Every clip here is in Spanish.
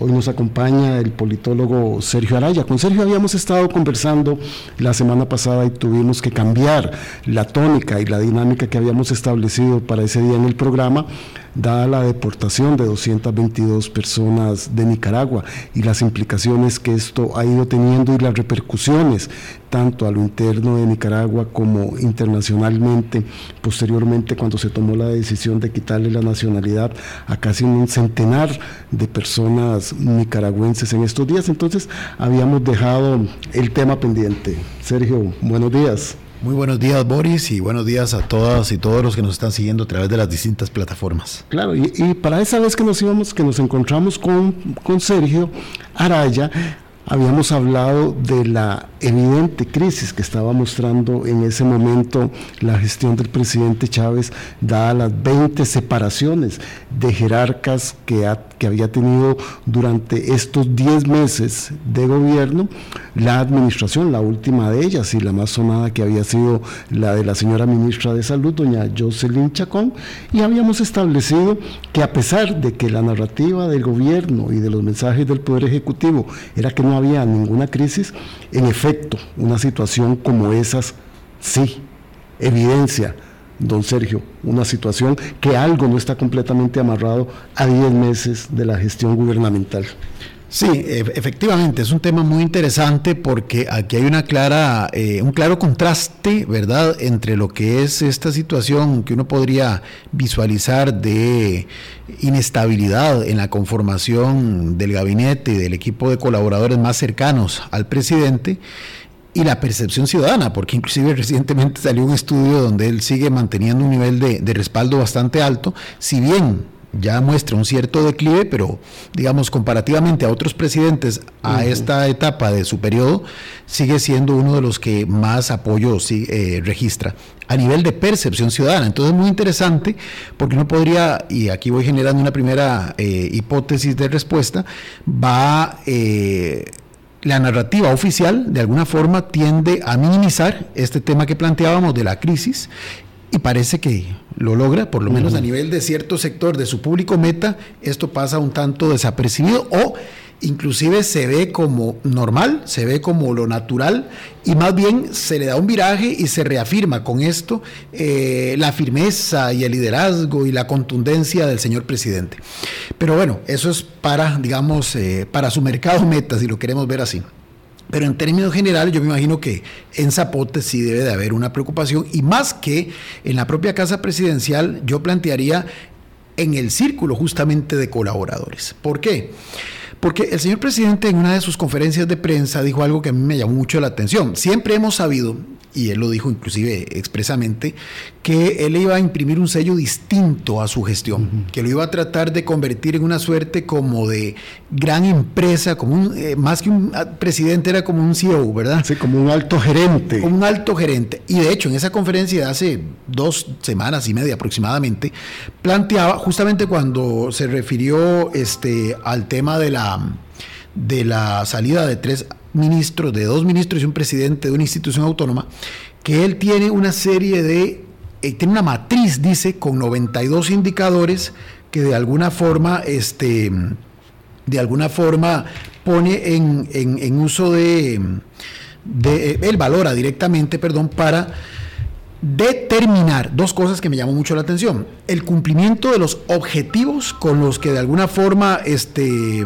Hoy nos acompaña el politólogo Sergio Araya. Con Sergio habíamos estado conversando la semana pasada y tuvimos que cambiar la tónica y la dinámica que habíamos establecido para ese día en el programa dada la deportación de 222 personas de Nicaragua y las implicaciones que esto ha ido teniendo y las repercusiones tanto a lo interno de Nicaragua como internacionalmente, posteriormente cuando se tomó la decisión de quitarle la nacionalidad a casi un centenar de personas nicaragüenses en estos días. Entonces habíamos dejado el tema pendiente. Sergio, buenos días. Muy buenos días, Boris, y buenos días a todas y todos los que nos están siguiendo a través de las distintas plataformas. Claro, y, para esa vez que nos íbamos, que nos encontramos con, con Sergio Araya, habíamos hablado de la evidente crisis que estaba mostrando en ese momento la gestión del presidente Chávez, dadas las 20 separaciones de jerarcas que, que había tenido durante estos 10 meses de gobierno la administración, la última de ellas y la más sonada que había sido la de la señora ministra de Salud, doña Jocelyn Chacón, y habíamos establecido que a pesar de que la narrativa del gobierno y de los mensajes del Poder Ejecutivo era que no había ninguna crisis, en efecto, una situación como esas, sí, evidencia, don Sergio, una situación que algo no está completamente amarrado a 10 meses de la gestión gubernamental. Sí, efectivamente, es un tema muy interesante porque aquí hay una clara, eh, un claro contraste, ¿verdad?, entre lo que es esta situación que uno podría visualizar de inestabilidad en la conformación del gabinete y del equipo de colaboradores más cercanos al presidente y la percepción ciudadana, porque inclusive recientemente salió un estudio donde él sigue manteniendo un nivel de, de respaldo bastante alto, si bien ya muestra un cierto declive, pero digamos comparativamente a otros presidentes a esta etapa de su periodo, sigue siendo uno de los que más apoyo eh, registra a nivel de percepción ciudadana. Entonces es muy interesante porque uno podría, y aquí voy generando una primera eh, hipótesis de respuesta, va... Eh, la narrativa oficial de alguna forma tiende a minimizar este tema que planteábamos de la crisis y parece que lo logra, por lo menos a nivel de cierto sector de su público meta, esto pasa un tanto desapercibido o inclusive se ve como normal, se ve como lo natural y más bien se le da un viraje y se reafirma con esto eh, la firmeza y el liderazgo y la contundencia del señor presidente. Pero bueno, eso es para, digamos, eh, para su mercado meta, si lo queremos ver así. Pero en términos generales, yo me imagino que en Zapote sí debe de haber una preocupación y más que en la propia Casa Presidencial, yo plantearía en el círculo justamente de colaboradores. ¿Por qué? Porque el señor presidente en una de sus conferencias de prensa dijo algo que a mí me llamó mucho la atención. Siempre hemos sabido, y él lo dijo inclusive expresamente, que él iba a imprimir un sello distinto a su gestión, que lo iba a tratar de convertir en una suerte como de gran empresa, como un, eh, más que un ah, presidente, era como un CEO, ¿verdad? Sí, como un alto gerente. Como un alto gerente. Y de hecho, en esa conferencia de hace dos semanas y media aproximadamente, planteaba, justamente cuando se refirió este, al tema de la, de la salida de tres ministros, de dos ministros y un presidente de una institución autónoma, que él tiene una serie de eh, tiene una matriz, dice, con 92 indicadores que de alguna forma, este, de alguna forma pone en, uso de, de, eh, él valora directamente, perdón, para determinar dos cosas que me llamó mucho la atención. El cumplimiento de los objetivos con los que de alguna forma, este,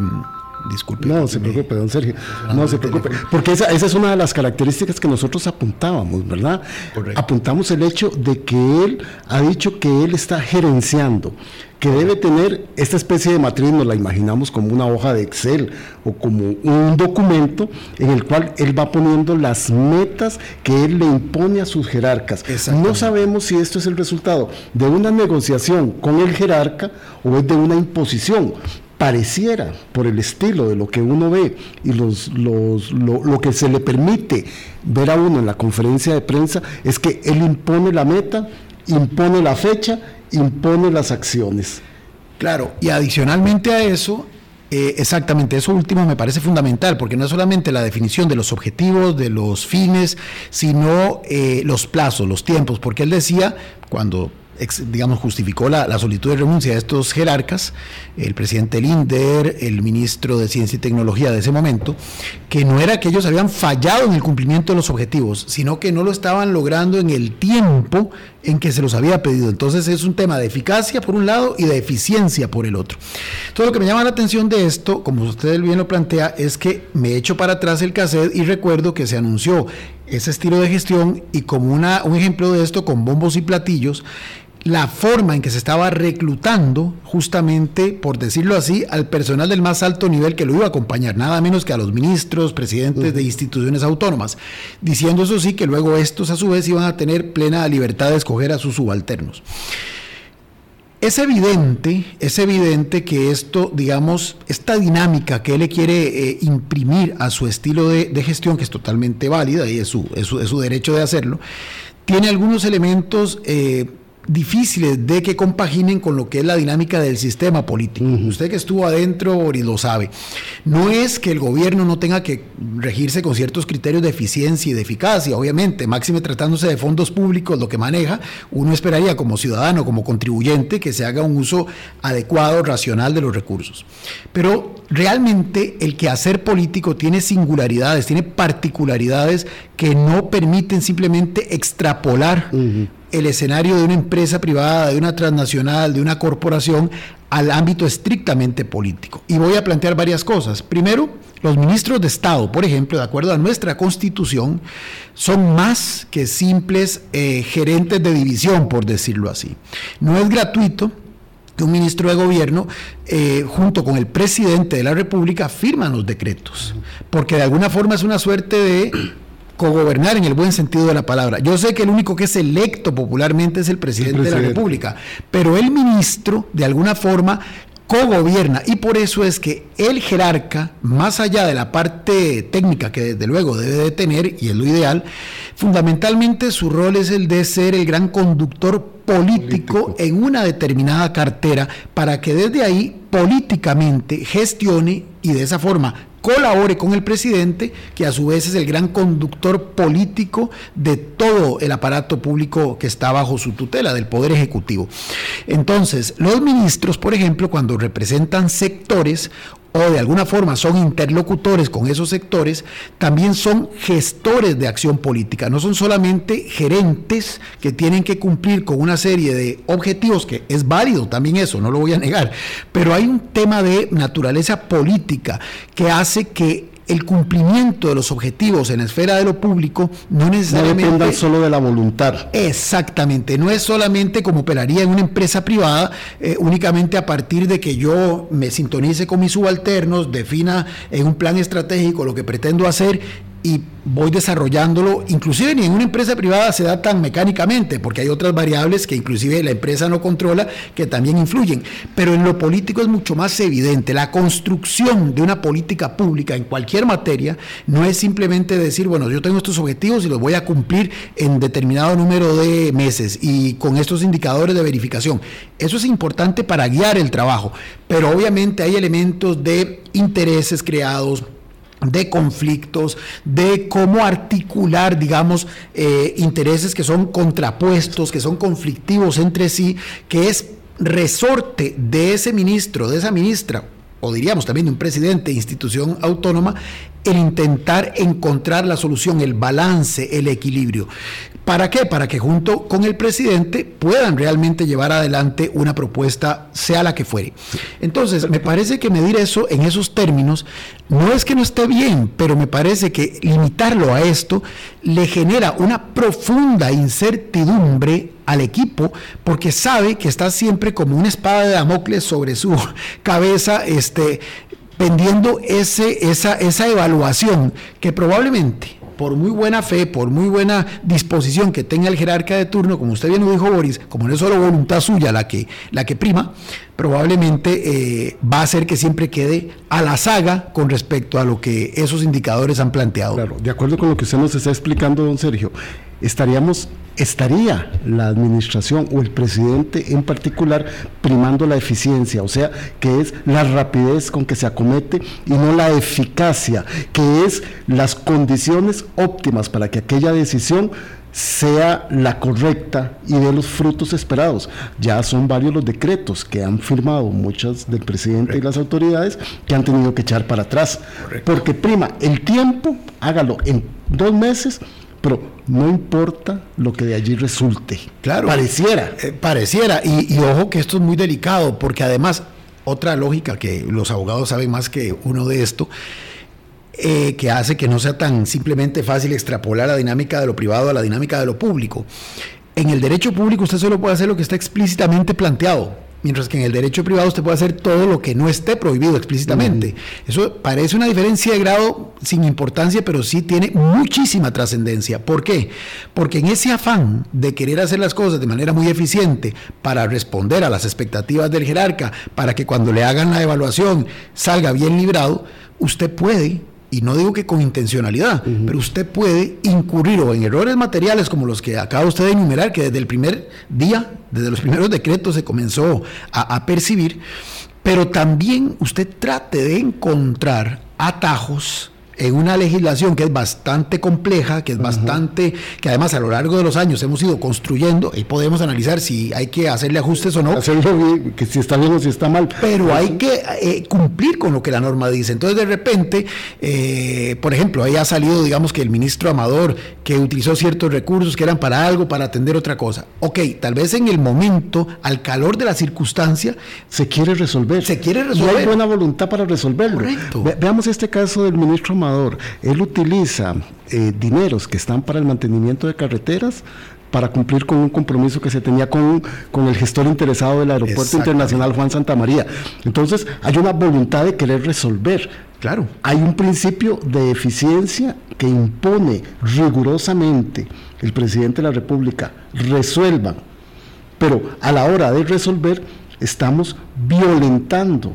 Disculpe. No se preocupe, don Sergio. No se preocupe. Porque esa, esa, es una de las características que nosotros apuntábamos, ¿verdad? Apuntamos el hecho de que él ha dicho que él está gerenciando, que debe tener esta especie de matriz, nos la imaginamos como una hoja de Excel o como un documento en el cual él va poniendo las metas que él le impone a sus jerarcas. No sabemos si esto es el resultado de una negociación con el jerarca o es de una imposición, pareciera, por el estilo de lo que uno ve y los, los, lo, que se le permite ver a uno en la conferencia de prensa, es que él impone la meta, impone la fecha, impone las acciones. Claro, y adicionalmente a eso, eh, exactamente, eso último me parece fundamental, porque no es solamente la definición de los objetivos, de los fines, sino eh, los plazos, los tiempos, porque él decía, cuando digamos, justificó la, solicitud de renuncia de estos jerarcas, el presidente Linder, el ministro de Ciencia y Tecnología de ese momento, que no era que ellos habían fallado en el cumplimiento de los objetivos, sino que no lo estaban logrando en el tiempo en que se los había pedido. Entonces es un tema de eficacia por un lado y de eficiencia por el otro. Todo lo que me llama la atención de esto, como usted bien lo plantea, es que me echo para atrás el cassette y recuerdo que se anunció ese estilo de gestión y como una, un ejemplo de esto con bombos y platillos, la forma en que se estaba reclutando justamente, por decirlo así, al personal del más alto nivel que lo iba a acompañar, nada menos que a los ministros, presidentes de instituciones autónomas, diciendo eso sí que luego estos a su vez iban a tener plena libertad de escoger a sus subalternos. Es evidente, es evidente que esto, digamos, esta dinámica que él le quiere eh, imprimir a su estilo de, gestión, que es totalmente válida y es su, es su, derecho de hacerlo, tiene algunos elementos eh, difíciles de que compaginen con lo que es la dinámica del sistema político. Usted que estuvo adentro y lo sabe. No es que el gobierno no tenga que regirse con ciertos criterios de eficiencia y de eficacia, obviamente, máxime tratándose de fondos públicos, lo que maneja, uno esperaría como ciudadano, como contribuyente, que se haga un uso adecuado, racional de los recursos. Pero realmente el quehacer político tiene singularidades, tiene particularidades que no permiten simplemente extrapolar el escenario de una empresa privada, de una transnacional, de una corporación, al ámbito estrictamente político. Y voy a plantear varias cosas. Primero, los ministros de Estado, por ejemplo, de acuerdo a nuestra constitución, son más que simples eh, gerentes de división, por decirlo así. No es gratuito que un ministro de gobierno, eh, junto con el presidente de la República, firman los decretos, porque de alguna forma es una suerte de cogobernar en el buen sentido de la palabra. Yo sé que el único que es electo popularmente es el presidente, de la República, pero el ministro, de alguna forma, cogobierna. Y por eso es que el jerarca, más allá de la parte técnica que desde luego debe de tener, y es lo ideal, fundamentalmente su rol es el de ser el gran conductor político, en una determinada cartera para que desde ahí políticamente gestione y de esa forma colabore con el presidente, que a su vez es el gran conductor político de todo el aparato público que está bajo su tutela, del Poder Ejecutivo. Entonces, los ministros, por ejemplo, cuando representan sectores o de alguna forma son interlocutores con esos sectores, también son gestores de acción política, no son solamente gerentes que tienen que cumplir con una serie de objetivos, que es válido también eso, no lo voy a negar, pero hay un tema de naturaleza política que hace que el cumplimiento de los objetivos en la esfera de lo público no necesariamente... No solo de la voluntad. Exactamente, no es solamente como operaría en una empresa privada, eh, únicamente a partir de que yo me sintonice con mis subalternos, defina en un plan estratégico lo que pretendo hacer y voy desarrollándolo, inclusive ni en una empresa privada se da tan mecánicamente, porque hay otras variables que inclusive la empresa no controla que también influyen, pero en lo político es mucho más evidente. La construcción de una política pública en cualquier materia no es simplemente decir, bueno, yo tengo estos objetivos y los voy a cumplir en determinado número de meses y con estos indicadores de verificación. Eso es importante para guiar el trabajo, pero obviamente hay elementos de intereses creados, de conflictos, de cómo articular, digamos, eh, intereses que son contrapuestos, que son conflictivos entre sí, que es resorte de ese ministro, de esa ministra, o diríamos también de un presidente de institución autónoma, el intentar encontrar la solución, el balance, el equilibrio. ¿Para qué? Para que junto con el presidente puedan realmente llevar adelante una propuesta, sea la que fuere. Entonces, me parece que medir eso en esos términos no es que no esté bien, pero me parece que limitarlo a esto le genera una profunda incertidumbre al equipo porque sabe que está siempre como una espada de Damocles sobre su cabeza, este, pendiendo ese, esa, esa evaluación que probablemente por muy buena fe, por muy buena disposición que tenga el jerarca de turno, como usted bien lo dijo Boris, como no es solo voluntad suya la que, la que prima, probablemente eh, va a hacer que siempre quede a la saga con respecto a lo que esos indicadores han planteado. Claro, de acuerdo con lo que usted nos está explicando, don Sergio, estaríamos estaría la administración o el presidente en particular primando la eficiencia, o sea, que es la rapidez con que se acomete y no la eficacia, que es las condiciones óptimas para que aquella decisión sea la correcta y de los frutos esperados. Ya son varios los decretos que han firmado muchas del presidente y las autoridades que han tenido que echar para atrás. Porque prima, el tiempo, hágalo en dos meses, pero no importa lo que de allí resulte. Claro. Pareciera. Eh, pareciera. Y, y, ojo que esto es muy delicado, porque además, otra lógica que los abogados saben más que uno de esto, eh, que hace que no sea tan simplemente fácil extrapolar la dinámica de lo privado a la dinámica de lo público. En el derecho público usted solo puede hacer lo que está explícitamente planteado, mientras que en el derecho privado usted puede hacer todo lo que no esté prohibido explícitamente. Eso parece una diferencia de grado sin importancia, pero sí tiene muchísima trascendencia. ¿Por qué? Porque en ese afán de querer hacer las cosas de manera muy eficiente para responder a las expectativas del jerarca, para que cuando le hagan la evaluación salga bien librado, usted puede y no digo que con intencionalidad, pero usted puede incurrir o en errores materiales como los que acaba usted de enumerar, que desde el primer día, desde los primeros decretos se comenzó a, a percibir, pero también usted trate de encontrar atajos en una legislación que es bastante compleja, que es bastante, que además a lo largo de los años hemos ido construyendo y podemos analizar si hay que hacerle ajustes o no. Hacerlo que si está bien o si está mal. Pero hay que eh, cumplir con lo que la norma dice. Entonces de repente, eh, por ejemplo, ahí ha salido, digamos que el ministro Amador, que utilizó ciertos recursos que eran para algo, para atender otra cosa. Ok, tal vez en el momento, al calor de la circunstancia, se quiere resolver. Se quiere resolver. Y hay buena voluntad para resolverlo. veamos este caso del ministro Amador él utiliza eh, dineros que están para el mantenimiento de carreteras para cumplir con un compromiso que se tenía con, con el gestor interesado del Aeropuerto Internacional Juan Santa María. Entonces, hay una voluntad de querer resolver. Claro. Hay un principio de eficiencia que impone rigurosamente el presidente de la República. Resuelvan. Pero a la hora de resolver, estamos violentando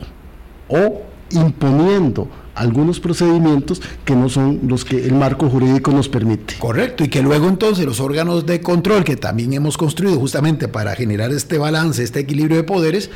o imponiendo algunos procedimientos que no son los que el marco jurídico nos permite. Correcto, y que luego entonces los órganos de control que también hemos construido justamente para generar este balance, este equilibrio de poderes,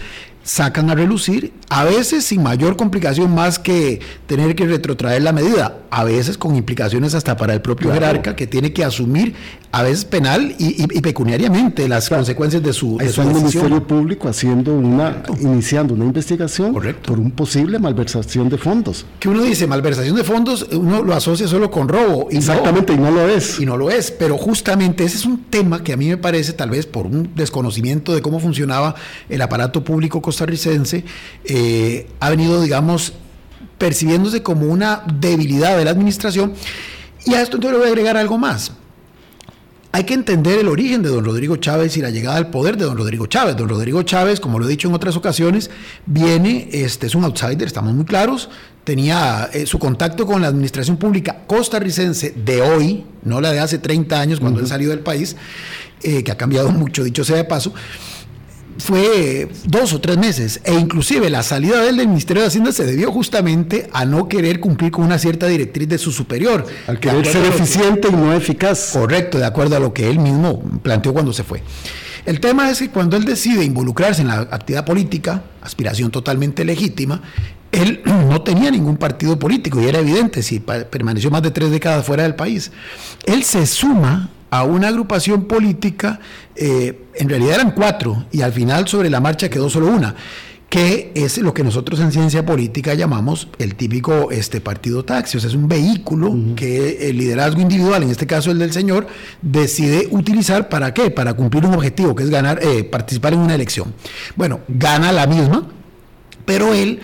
sacan a relucir, a veces sin mayor complicación más que tener que retrotraer la medida, a veces con implicaciones hasta para el propio jerarca que tiene que asumir, a veces penal y, pecuniariamente, las consecuencias de su, de su Ministerio Público haciendo una, iniciando una investigación por un posible malversación de fondos. Que uno dice, malversación de fondos, uno lo asocia solo con robo. Y Exactamente, y no lo es. Y no lo es, pero justamente ese es un tema que a mí me parece, tal vez por un desconocimiento de cómo funcionaba el aparato público costarricense eh, ha venido, digamos, percibiéndose como una debilidad de la administración. Y a esto entonces le voy a agregar algo más. Hay que entender el origen de don Rodrigo Chávez y la llegada al poder de don Rodrigo Chávez. Don Rodrigo Chávez, como lo he dicho en otras ocasiones, viene, este es un outsider, estamos muy claros, tenía eh, su contacto con la administración pública costarricense de hoy, no la de hace 30 años cuando él salió del país, eh, que ha cambiado mucho, dicho sea de paso, fue dos o tres meses e inclusive la salida de él del Ministerio de Hacienda se debió justamente a no querer cumplir con una cierta directriz de su superior. Al querer ser eficiente y no eficaz. Correcto, de acuerdo a lo que él mismo planteó cuando se fue. El tema es que cuando él decide involucrarse en la actividad política, aspiración totalmente legítima, él no tenía ningún partido político y era evidente si permaneció más de tres décadas fuera del país. Él se suma a una agrupación política, eh, en realidad eran cuatro, y al final sobre la marcha quedó solo una, que es lo que nosotros en ciencia política llamamos el típico este, partido taxi, o sea, es un vehículo que el liderazgo individual, en este caso el del señor, decide utilizar para qué, para cumplir un objetivo, que es ganar, eh, participar en una elección. Bueno, gana la misma, pero él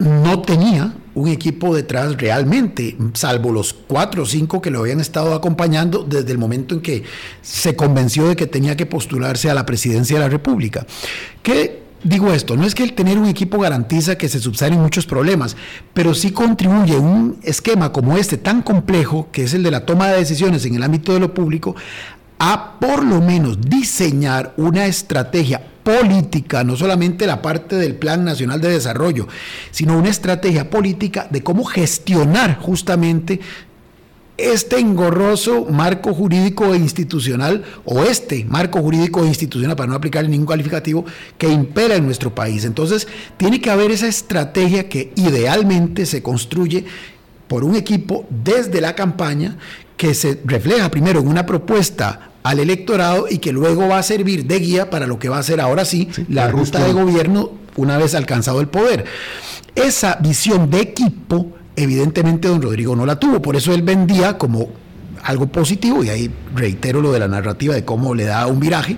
no tenía un equipo detrás realmente, salvo los cuatro o cinco que lo habían estado acompañando desde el momento en que se convenció de que tenía que postularse a la presidencia de la República. ¿Qué digo esto? No es que el tener un equipo garantiza que se subsanen muchos problemas, pero sí contribuye un esquema como este tan complejo, que es el de la toma de decisiones en el ámbito de lo público, a por lo menos diseñar una estrategia política, no solamente la parte del Plan Nacional de Desarrollo, sino una estrategia política de cómo gestionar justamente este engorroso marco jurídico e institucional, o este marco jurídico e institucional, para no aplicar ningún calificativo, que impera en nuestro país. Entonces, tiene que haber esa estrategia que idealmente se construye por un equipo desde la campaña que se refleja primero en una propuesta al electorado y que luego va a servir de guía para lo que va a ser ahora sí, la ruta de gobierno una vez alcanzado el poder. Esa visión de equipo, evidentemente don Rodrigo no la tuvo, por eso él vendía como algo positivo, y ahí reitero lo de la narrativa de cómo le da un viraje,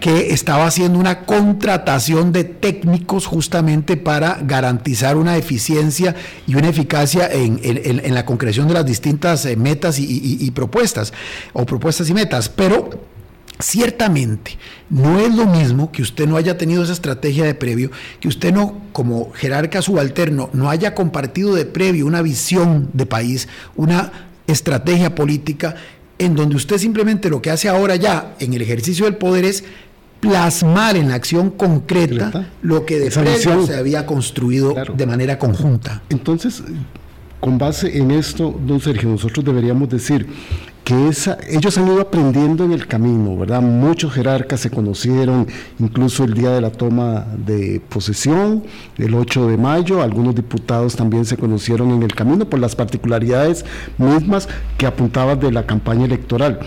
que estaba haciendo una contratación de técnicos justamente para garantizar una eficiencia y una eficacia en, la concreción de las distintas eh, metas y propuestas, o propuestas y metas. Pero Ciertamente, no es lo mismo que usted no haya tenido esa estrategia de previo, que usted no, como jerarca subalterno, no haya compartido de previo una visión de país, una estrategia política, en donde usted simplemente lo que hace ahora ya en el ejercicio del poder es plasmar en la acción concreta lo que de previo se había construido de manera conjunta. Entonces, con base en esto, don Sergio, nosotros deberíamos decir, que esa, ellos han ido aprendiendo en el camino, ¿verdad? Muchos jerarcas se conocieron incluso el día de la toma de posesión, el 8 de mayo, algunos diputados también se conocieron en el camino por las particularidades mismas que apuntaban de la campaña electoral.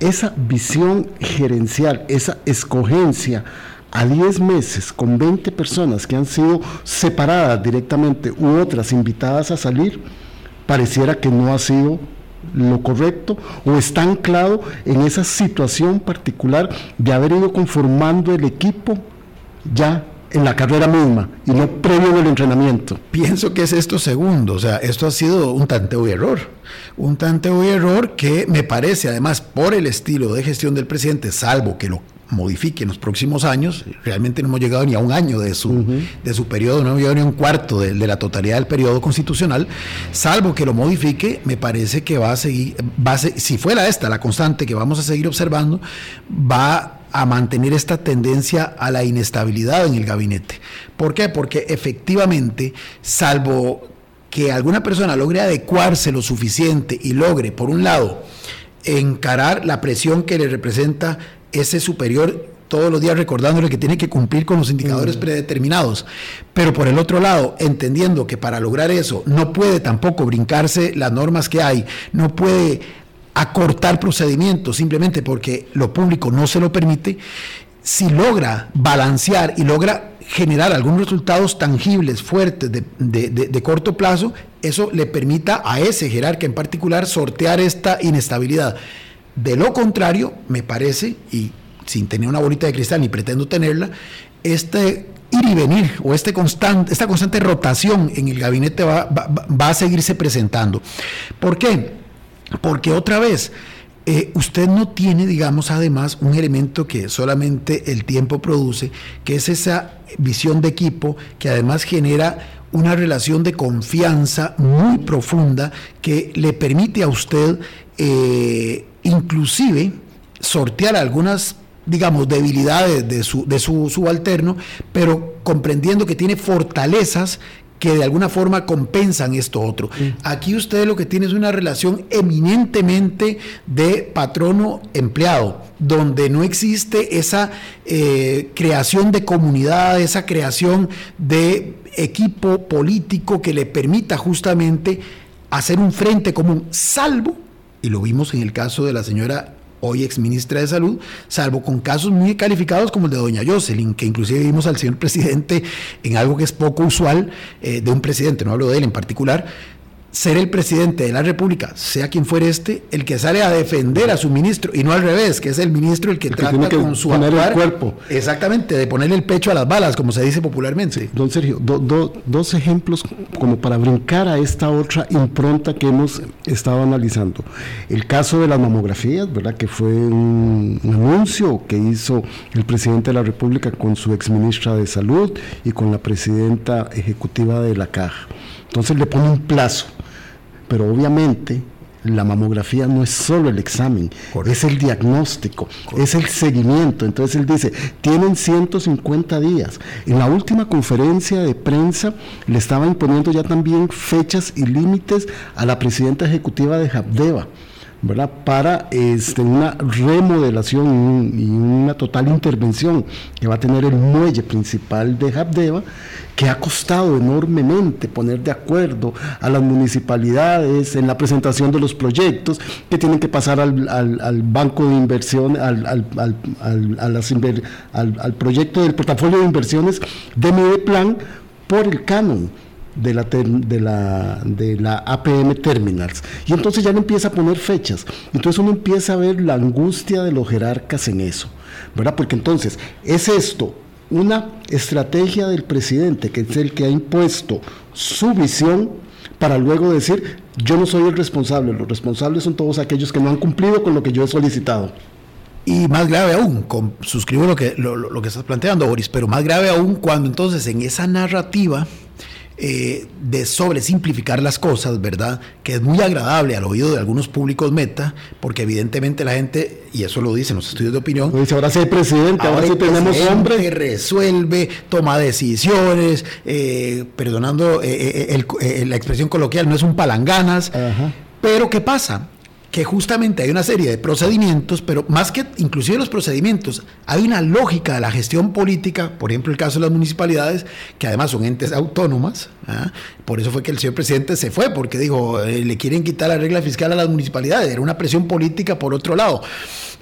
Esa visión gerencial, esa escogencia a 10 meses con 20 personas que han sido separadas directamente u otras invitadas a salir, pareciera que no ha sido lo correcto o está anclado en esa situación particular de haber ido conformando el equipo ya en la carrera misma y no previo en el entrenamiento. Pienso que es esto segundo, o sea, esto ha sido un tanteo y error, un tanteo y error que me parece además por el estilo de gestión del presidente, salvo que lo modifique en los próximos años, realmente no hemos llegado ni a un año de su, de su periodo, no hemos llegado ni a un cuarto de, la totalidad del periodo constitucional, salvo que lo modifique, me parece que va a seguir, va si fuera esta la constante que vamos a seguir observando, va a mantener esta tendencia a la inestabilidad en el gabinete. ¿Por qué? Porque efectivamente, salvo que alguna persona logre adecuarse lo suficiente y logre, por un lado, encarar la presión que le representa ese superior todos los días recordándole que tiene que cumplir con los indicadores mm. predeterminados. Pero por el otro lado, entendiendo que para lograr eso no puede tampoco brincarse las normas que hay, no puede acortar procedimientos simplemente porque lo público no se lo permite, si logra balancear y logra generar algunos resultados tangibles, fuertes, de, de, corto plazo, eso le permita a ese jerarca en particular sortear esta inestabilidad. De lo contrario, me parece, y sin tener una bolita de cristal ni pretendo tenerla, este ir y venir o este esta constante rotación en el gabinete va, a seguirse presentando. ¿Por qué? Porque otra vez, eh, usted no tiene, digamos, además un elemento que solamente el tiempo produce, que es esa visión de equipo que además genera una relación de confianza muy profunda que le permite a usted eh, inclusive sortear algunas digamos, debilidades de su, de su subalterno, pero comprendiendo que tiene fortalezas que de alguna forma compensan esto otro. Aquí usted lo que tiene es una relación eminentemente de patrono-empleado, donde no existe esa eh, creación de comunidad, esa creación de equipo político que le permita justamente hacer un frente común, salvo y lo vimos en el caso de la señora hoy ex ministra de Salud, salvo con casos muy calificados como el de doña Jocelyn, que inclusive vimos al señor presidente en algo que es poco usual eh, de un presidente, no hablo de él en particular, ser el presidente de la República, sea quien fuere este, el que sale a defender a su ministro y no al revés, que es el ministro el que trata con su cuerpo. Exactamente, de ponerle el pecho a las balas, como se dice popularmente. don Sergio, dos ejemplos como para brincar a esta otra impronta que hemos estado analizando. El caso de las mamografías, ¿verdad? Que fue un, un anuncio que hizo el presidente de la República con su exministra de Salud y con la presidenta ejecutiva de la Caja. Entonces le pone un plazo pero obviamente la mamografía no es solo el examen, es el diagnóstico, es el seguimiento. Entonces él dice, tienen 150 días. En la última conferencia de prensa le estaba imponiendo ya también fechas y límites a la presidenta ejecutiva de Habdeba para este, una remodelación y una total intervención que va a tener el muelle principal de Habdeba, que ha costado enormemente poner de acuerdo a las municipalidades en la presentación de los proyectos que tienen que pasar al, banco de inversión, al, al, proyecto del portafolio de inversiones de Mideplan por el canon de la, de, la, de la APM Terminals. Y entonces ya no empieza a poner fechas. Entonces uno empieza a ver la angustia de los jerarcas en eso. ¿Verdad? Porque entonces, ¿es esto una estrategia del presidente, que es el que ha impuesto su visión, para luego decir, yo no soy el responsable, los responsables son todos aquellos que no han cumplido con lo que yo he solicitado? Y más grave aún, suscribo lo que, lo, lo que estás planteando, Boris, pero más grave aún cuando entonces en esa narrativa eh, de sobresimplificar las cosas, ¿verdad? Que es muy agradable al oído de algunos públicos meta, porque evidentemente la gente, y eso lo dicen los estudios de opinión, dice, ahora sí hay presidente, ahora, sí tenemos hombre. resuelve, toma decisiones, eh, perdonando eh, la expresión coloquial, no es un palanganas. Pero ¿qué pasa? Que justamente hay una serie de procedimientos, pero más que inclusive los procedimientos, hay una lógica de la gestión política, por ejemplo el caso de las municipalidades, que además son entes autónomas, ¿ah? por eso fue que el señor presidente se fue, porque dijo, eh, le quieren quitar la regla fiscal a las municipalidades, era una presión política por otro lado,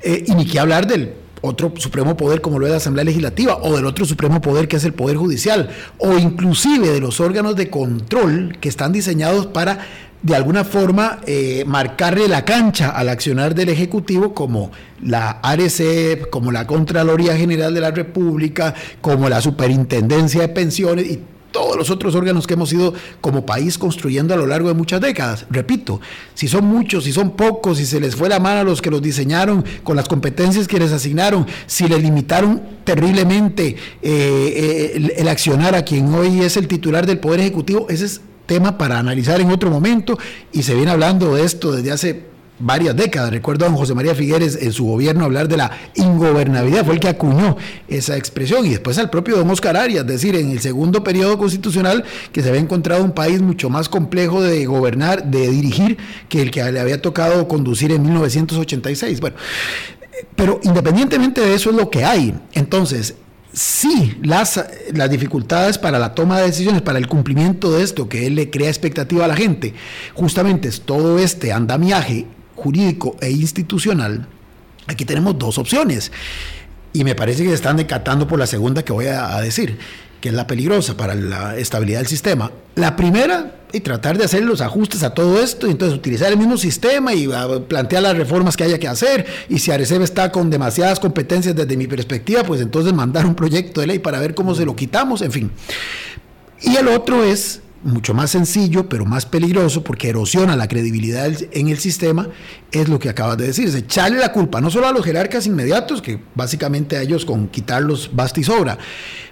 eh, y ni qué hablar del otro supremo poder como lo es la Asamblea Legislativa o del otro supremo poder que es el Poder Judicial o inclusive de los órganos de control que están diseñados para de alguna forma eh, marcarle la cancha al accionar del Ejecutivo como la ARECEP, como la Contraloría General de la República, como la Superintendencia de Pensiones y todos los otros órganos que hemos ido como país construyendo a lo largo de muchas décadas. Repito, si son muchos, si son pocos, si se les fue la mano a los que los diseñaron con las competencias que les asignaron, si les limitaron terriblemente eh, eh, el, el accionar a quien hoy es el titular del Poder Ejecutivo, ese es tema para analizar en otro momento y se viene hablando de esto desde hace varias décadas. Recuerdo a don José María Figueres en su gobierno hablar de la ingobernabilidad, fue el que acuñó esa expresión, y después al propio don Oscar Arias, decir, en el segundo periodo constitucional que se había encontrado un país mucho más complejo de gobernar, de dirigir, que el que le había tocado conducir en 1986. Bueno, pero independientemente de eso es lo que hay. Entonces, sí las, las dificultades para la toma de decisiones, para el cumplimiento de esto, que él le crea expectativa a la gente, justamente es todo este andamiaje jurídico e institucional, aquí tenemos dos opciones. Y me parece que se están decatando por la segunda que voy a decir que es la peligrosa para la estabilidad del sistema. La primera, y tratar de hacer los ajustes a todo esto, y entonces utilizar el mismo sistema y ah, plantear las reformas que haya que hacer. Y si Areceb está con demasiadas competencias desde mi perspectiva, pues entonces mandar un proyecto de ley para ver cómo se lo quitamos, en fin. Y el otro es mucho más sencillo, pero más peligroso, porque erosiona la credibilidad en el sistema, es lo que acabas de decir, es echarle la culpa no solo a los jerarcas inmediatos, que básicamente a ellos con quitarlos basta y sobra,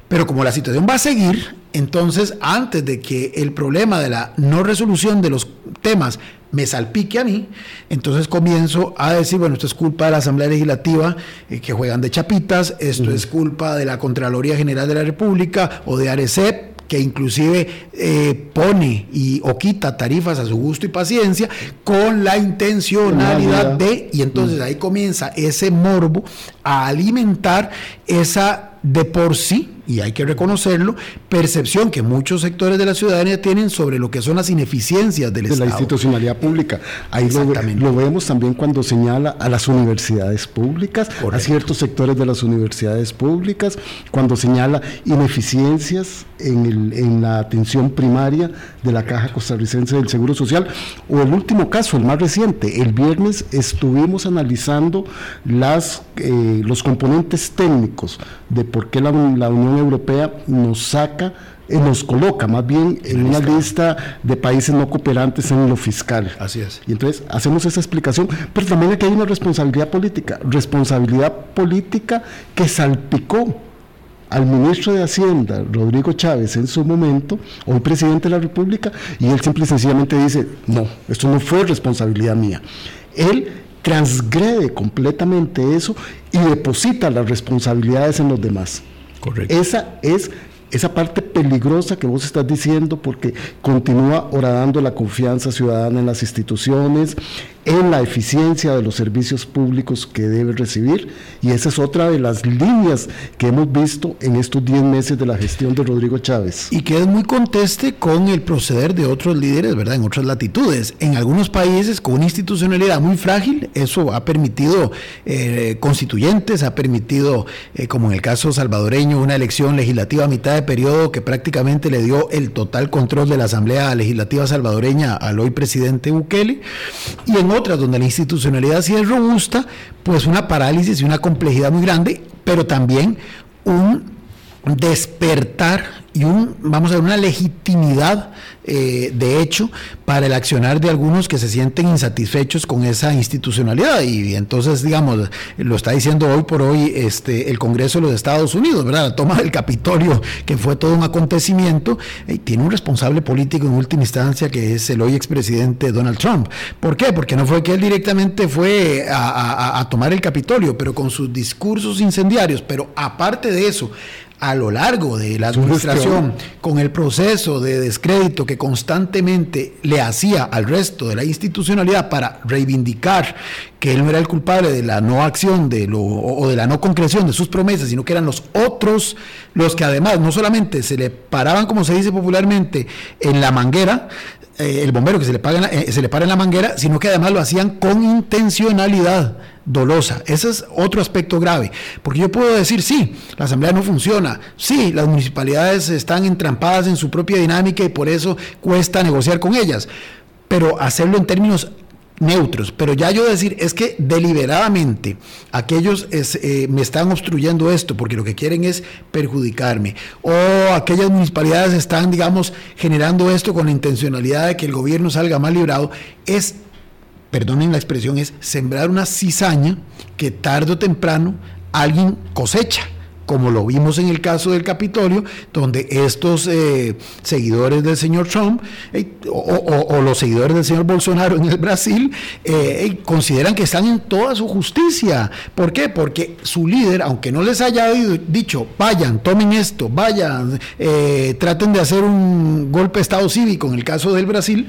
pero como la situación va a seguir, entonces antes de que el problema de la no resolución de los temas me salpique a mí, entonces comienzo a decir, bueno, esto es culpa de la Asamblea Legislativa eh, que juegan de chapitas, esto es culpa de la Contraloría General de la República o de ARECEP, que inclusive eh, pone y o quita tarifas a su gusto y paciencia con la intencionalidad de, y entonces ahí comienza ese morbo a alimentar esa de por sí y hay que reconocerlo, percepción que muchos sectores de la ciudadanía tienen sobre lo que son las ineficiencias del de la institucionalidad pública. Ahí lo, vemos también cuando señala a las universidades públicas, a ciertos sectores de las universidades públicas, cuando señala ineficiencias en, el, en la atención primaria de la Caja Costarricense del Seguro Social, o el último caso, el más reciente, el viernes estuvimos analizando las, eh, los componentes técnicos de por qué la, la Unión Europea nos saca, eh, nos coloca más bien en una lista de países no cooperantes en lo fiscal. Así es. Y entonces hacemos esa explicación, pero también aquí hay una responsabilidad política, responsabilidad política que salpicó al ministro de Hacienda, Rodrigo Chávez, en su momento, hoy presidente de la República, y él simple y sencillamente dice, no, esto no fue responsabilidad mía. Él transgrede completamente eso y deposita las responsabilidades en los demás. Esa es esa parte peligrosa que vos estás diciendo porque continúa horadando la confianza ciudadana en las instituciones, en la eficiencia de los servicios públicos que debe recibir y esa es otra de las líneas que hemos visto en estos 10 meses de la gestión de Rodrigo Chávez. Y que es muy conteste con el proceder de otros líderes, ¿verdad? En otras latitudes. En algunos países con una institucionalidad muy frágil, eso ha permitido eh, constituyentes, ha permitido, eh, como en el caso salvadoreño, una elección legislativa a mitad de periodo que prácticamente le dio el total control de la Asamblea Legislativa salvadoreña al hoy presidente Bukele. Y en otras donde la institucionalidad sí es robusta, pues una parálisis y una complejidad muy grande, pero también un despertar y un, vamos a ver, una legitimidad eh, de hecho para el accionar de algunos que se sienten insatisfechos con esa institucionalidad. Y entonces, digamos, lo está diciendo hoy por hoy este, el Congreso de los Estados Unidos, ¿verdad? La toma del Capitolio, que fue todo un acontecimiento, y tiene un responsable político en última instancia que es el hoy expresidente Donald Trump. ¿Por qué? Porque no fue que él directamente fue a, a tomar el Capitolio, pero con sus discursos incendiarios. Pero aparte de eso, a lo largo de la administración, con el proceso de descrédito que constantemente le hacía al resto de la institucionalidad para reivindicar que él no era el culpable de la no acción de lo, o de la no concreción de sus promesas, sino que eran los otros los que además no solamente se le paraban, como se dice popularmente, en la manguera, eh, el bombero que se le, paga eh, se le para en la manguera, sino que además lo hacían con intencionalidad dolosa. Ese es otro aspecto grave, porque yo puedo decir, sí, la asamblea no funciona, sí, las municipalidades están entrampadas en su propia dinámica y por eso cuesta negociar con ellas, pero hacerlo en términos neutros, pero ya yo decir es que deliberadamente aquellos eh, me están obstruyendo esto porque lo que quieren es perjudicarme. O aquellas municipalidades están, digamos, generando esto con la intencionalidad de que el gobierno salga mal librado, es perdonen la expresión, es sembrar una cizaña que tarde o temprano alguien cosecha como lo vimos en el caso del Capitolio, donde estos eh, seguidores del señor Trump eh, o, los seguidores del señor Bolsonaro en el Brasil eh, consideran que están en toda su justicia. ¿Por qué? Porque su líder, aunque no les haya dicho, vayan, tomen esto, vayan, traten de hacer un golpe de Estado cívico en el caso del Brasil,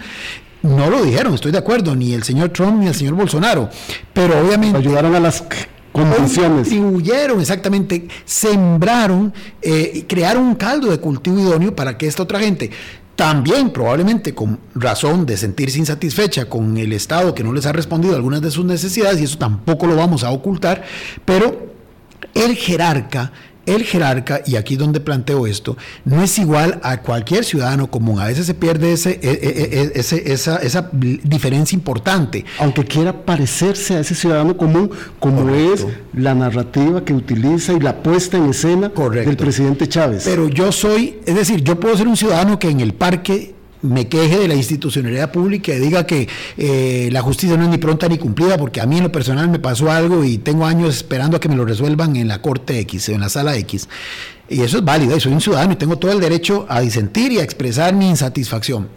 no lo dijeron, estoy de acuerdo, ni el señor Trump ni el señor Bolsonaro, pero obviamente... Ayudaron a las. Contribuyeron, exactamente, sembraron, eh, crearon un caldo de cultivo idóneo para que esta otra gente también probablemente con razón de sentirse insatisfecha con el Estado que no les ha respondido a algunas de sus necesidades, y eso tampoco lo vamos a ocultar, pero el jerarca el jerarca, y aquí donde planteo esto, no es igual a cualquier ciudadano común. A veces se pierde ese, e, e, e, ese, esa, esa, diferencia importante. Aunque quiera parecerse a ese ciudadano común, como es la narrativa que utiliza y la puesta en escena del presidente Chávez. Pero yo soy, es decir, yo puedo ser un ciudadano que en el parque me queje de la institucionalidad pública y diga que eh, la justicia no es ni pronta ni cumplida, porque a mí en lo personal me pasó algo y tengo años esperando a que me lo resuelvan en la Corte X o en la Sala X. Y eso es válido, y soy un ciudadano y tengo todo el derecho a disentir y a expresar mi insatisfacción.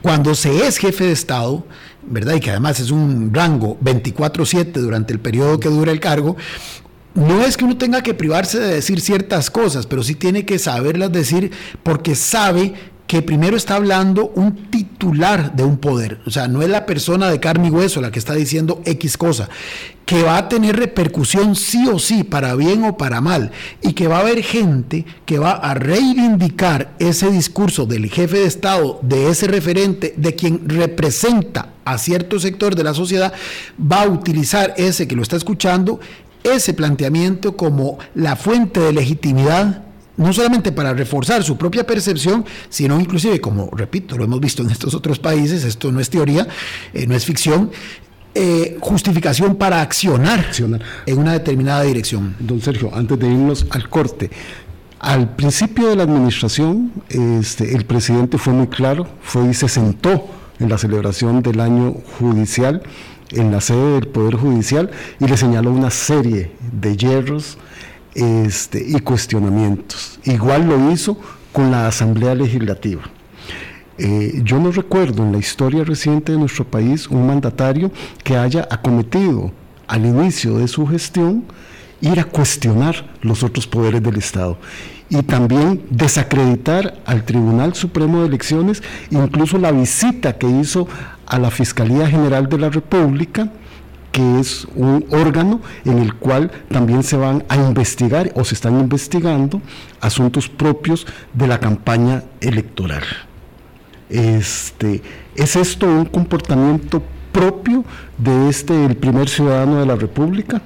Cuando se es jefe de Estado, ¿verdad? Y que además es un rango 24/7 durante el periodo que dura el cargo, no es que uno tenga que privarse de decir ciertas cosas, pero sí tiene que saberlas decir porque sabe que primero está hablando un titular de un poder, o sea, no es la persona de carne y hueso la que está diciendo X cosa, que va a tener repercusión sí o sí, para bien o para mal, y que va a haber gente que va a reivindicar ese discurso del jefe de Estado, de ese referente, de quien representa a cierto sector de la sociedad, va a utilizar ese que lo está escuchando, ese planteamiento como la fuente de legitimidad no solamente para reforzar su propia percepción, sino inclusive, como repito, lo hemos visto en estos otros países, esto no es teoría, eh, no es ficción, eh, justificación para accionar, en una determinada dirección. Don Sergio, antes de irnos al corte, al principio de la administración, este, el presidente fue muy claro, fue y se sentó en la celebración del año judicial, en la sede del Poder Judicial, y le señaló una serie de hierros este, y cuestionamientos. Igual lo hizo con la Asamblea Legislativa. Eh, yo no recuerdo en la historia reciente de nuestro país un mandatario que haya acometido al inicio de su gestión ir a cuestionar los otros poderes del Estado y también desacreditar al Tribunal Supremo de Elecciones, incluso la visita que hizo a la Fiscalía General de la República, que es un órgano en el cual también se van a investigar o se están investigando asuntos propios de la campaña electoral. Este, ¿Es esto un comportamiento propio de este, el primer ciudadano de la República?